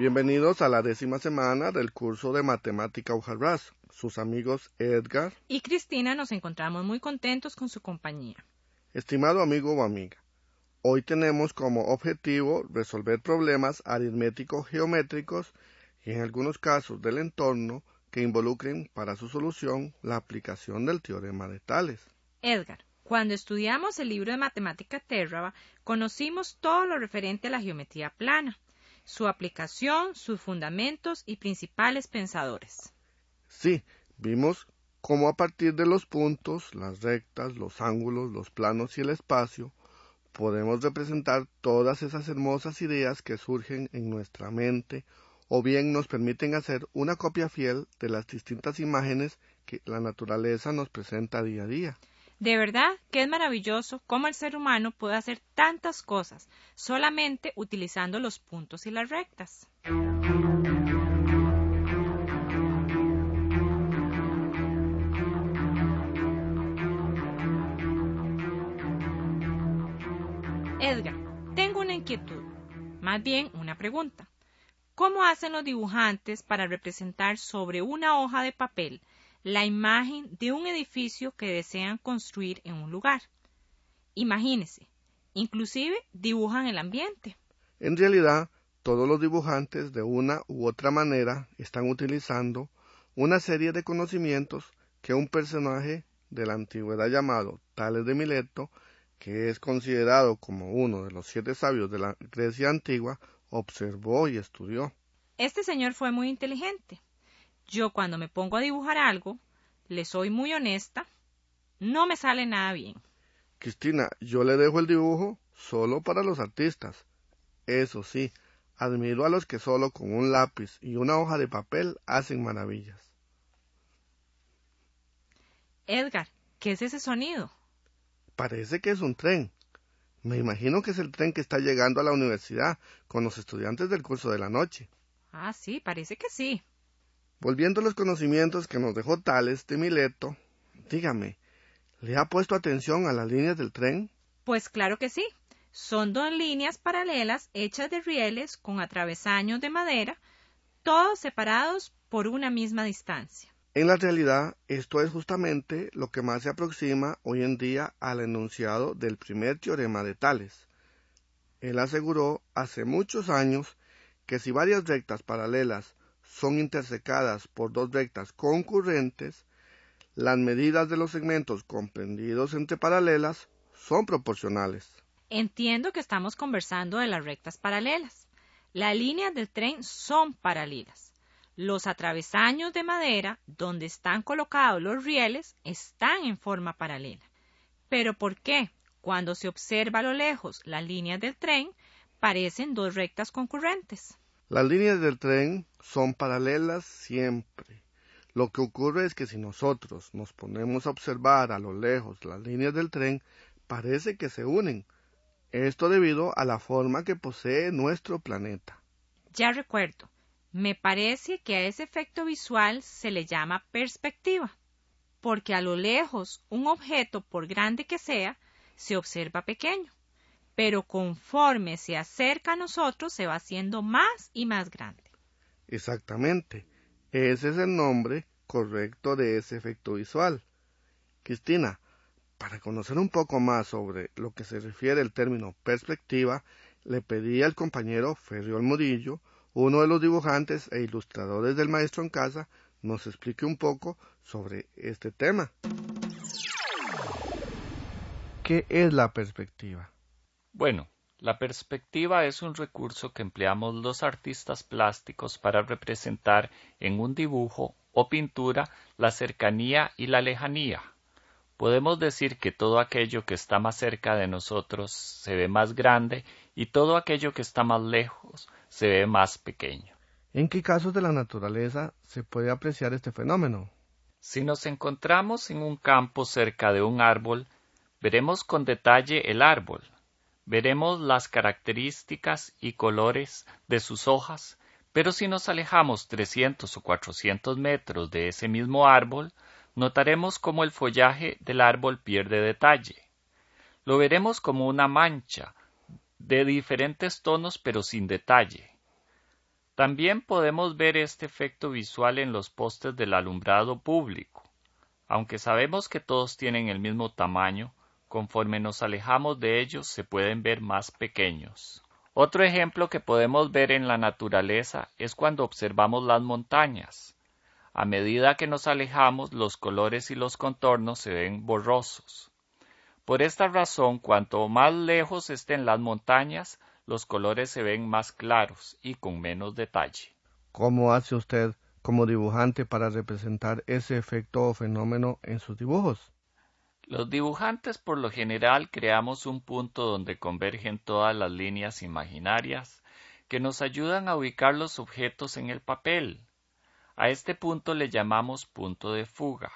Bienvenidos a la décima semana del curso de Matemática Ujarras. Sus amigos Edgar y Cristina nos encontramos muy contentos con su compañía. Estimado amigo o amiga, hoy tenemos como objetivo resolver problemas aritméticos geométricos y en algunos casos del entorno que involucren para su solución la aplicación del teorema de Tales. Edgar, cuando estudiamos el libro de matemática Terraba, conocimos todo lo referente a la geometría plana su aplicación, sus fundamentos y principales pensadores. Sí, vimos cómo a partir de los puntos, las rectas, los ángulos, los planos y el espacio, podemos representar todas esas hermosas ideas que surgen en nuestra mente o bien nos permiten hacer una copia fiel de las distintas imágenes que la naturaleza nos presenta día a día. De verdad que es maravilloso cómo el ser humano puede hacer tantas cosas solamente utilizando los puntos y las rectas. Edgar, tengo una inquietud, más bien una pregunta. ¿Cómo hacen los dibujantes para representar sobre una hoja de papel la imagen de un edificio que desean construir en un lugar. Imagínese, inclusive dibujan el ambiente. En realidad, todos los dibujantes de una u otra manera están utilizando una serie de conocimientos que un personaje de la antigüedad llamado Tales de Mileto, que es considerado como uno de los siete sabios de la Grecia antigua, observó y estudió. Este señor fue muy inteligente. Yo cuando me pongo a dibujar algo, le soy muy honesta, no me sale nada bien. Cristina, yo le dejo el dibujo solo para los artistas. Eso sí, admiro a los que solo con un lápiz y una hoja de papel hacen maravillas. Edgar, ¿qué es ese sonido? Parece que es un tren. Me imagino que es el tren que está llegando a la universidad con los estudiantes del curso de la noche. Ah, sí, parece que sí. Volviendo a los conocimientos que nos dejó Tales de Mileto, dígame, ¿le ha puesto atención a las líneas del tren? Pues claro que sí. Son dos líneas paralelas hechas de rieles con atravesaños de madera, todos separados por una misma distancia. En la realidad, esto es justamente lo que más se aproxima hoy en día al enunciado del primer teorema de Tales. Él aseguró hace muchos años que si varias rectas paralelas son intersecadas por dos rectas concurrentes, las medidas de los segmentos comprendidos entre paralelas son proporcionales. Entiendo que estamos conversando de las rectas paralelas. Las líneas del tren son paralelas. Los atravesaños de madera donde están colocados los rieles están en forma paralela. Pero ¿por qué? Cuando se observa a lo lejos las líneas del tren, parecen dos rectas concurrentes. Las líneas del tren son paralelas siempre. Lo que ocurre es que si nosotros nos ponemos a observar a lo lejos las líneas del tren, parece que se unen. Esto debido a la forma que posee nuestro planeta. Ya recuerdo. Me parece que a ese efecto visual se le llama perspectiva, porque a lo lejos un objeto, por grande que sea, se observa pequeño pero conforme se acerca a nosotros se va haciendo más y más grande. Exactamente. Ese es el nombre correcto de ese efecto visual. Cristina, para conocer un poco más sobre lo que se refiere el término perspectiva, le pedí al compañero Ferriol Murillo, uno de los dibujantes e ilustradores del maestro en casa, nos explique un poco sobre este tema. ¿Qué es la perspectiva? Bueno, la perspectiva es un recurso que empleamos los artistas plásticos para representar en un dibujo o pintura la cercanía y la lejanía. Podemos decir que todo aquello que está más cerca de nosotros se ve más grande y todo aquello que está más lejos se ve más pequeño. ¿En qué casos de la naturaleza se puede apreciar este fenómeno? Si nos encontramos en un campo cerca de un árbol, veremos con detalle el árbol, veremos las características y colores de sus hojas, pero si nos alejamos 300 o 400 metros de ese mismo árbol, notaremos cómo el follaje del árbol pierde detalle. Lo veremos como una mancha, de diferentes tonos pero sin detalle. También podemos ver este efecto visual en los postes del alumbrado público. Aunque sabemos que todos tienen el mismo tamaño, conforme nos alejamos de ellos se pueden ver más pequeños. Otro ejemplo que podemos ver en la naturaleza es cuando observamos las montañas. A medida que nos alejamos, los colores y los contornos se ven borrosos. Por esta razón, cuanto más lejos estén las montañas, los colores se ven más claros y con menos detalle. ¿Cómo hace usted como dibujante para representar ese efecto o fenómeno en sus dibujos? Los dibujantes por lo general creamos un punto donde convergen todas las líneas imaginarias que nos ayudan a ubicar los objetos en el papel. A este punto le llamamos punto de fuga.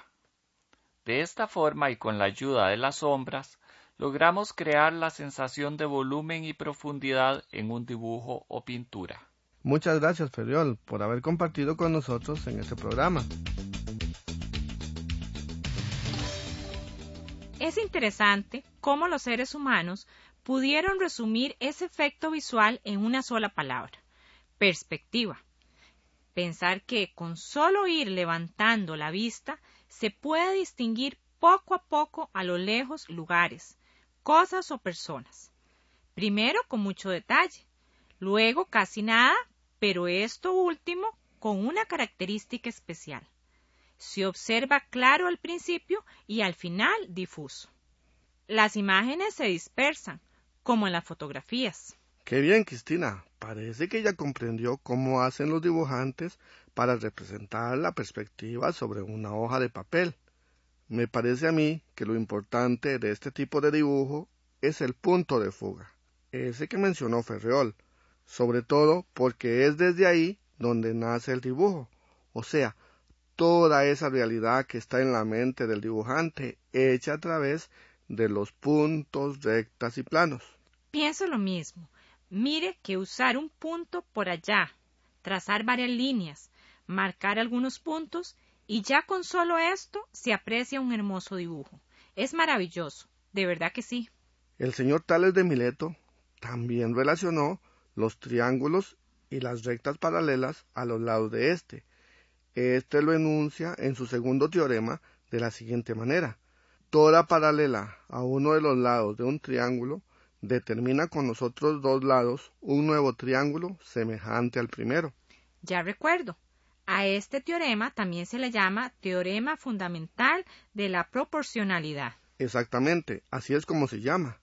De esta forma y con la ayuda de las sombras, logramos crear la sensación de volumen y profundidad en un dibujo o pintura. Muchas gracias, Feriol, por haber compartido con nosotros en este programa. Interesante cómo los seres humanos pudieron resumir ese efecto visual en una sola palabra, perspectiva. Pensar que con solo ir levantando la vista se puede distinguir poco a poco a lo lejos lugares, cosas o personas. Primero con mucho detalle, luego casi nada, pero esto último con una característica especial. Se observa claro al principio y al final difuso. Las imágenes se dispersan, como en las fotografías. Qué bien, Cristina. Parece que ya comprendió cómo hacen los dibujantes para representar la perspectiva sobre una hoja de papel. Me parece a mí que lo importante de este tipo de dibujo es el punto de fuga, ese que mencionó Ferreol, sobre todo porque es desde ahí donde nace el dibujo, o sea, toda esa realidad que está en la mente del dibujante hecha a través de los puntos, rectas y planos. Pienso lo mismo. Mire que usar un punto por allá, trazar varias líneas, marcar algunos puntos y ya con solo esto se aprecia un hermoso dibujo. Es maravilloso, de verdad que sí. El señor Tales de Mileto también relacionó los triángulos y las rectas paralelas a los lados de este. Este lo enuncia en su segundo teorema de la siguiente manera. Toda paralela a uno de los lados de un triángulo determina con los otros dos lados un nuevo triángulo semejante al primero. Ya recuerdo. A este teorema también se le llama teorema fundamental de la proporcionalidad. Exactamente, así es como se llama.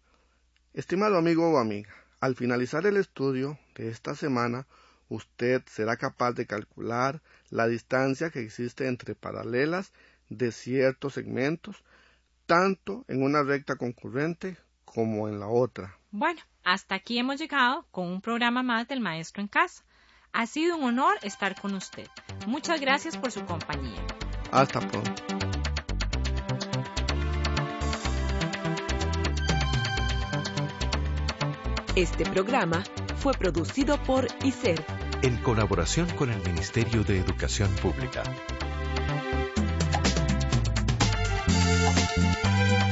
Estimado amigo o amiga, al finalizar el estudio de esta semana, usted será capaz de calcular la distancia que existe entre paralelas de ciertos segmentos, tanto en una recta concurrente como en la otra. Bueno, hasta aquí hemos llegado con un programa más del Maestro en Casa. Ha sido un honor estar con usted. Muchas gracias por su compañía. Hasta pronto. Este programa fue producido por ICER en colaboración con el Ministerio de Educación Pública. Thank you.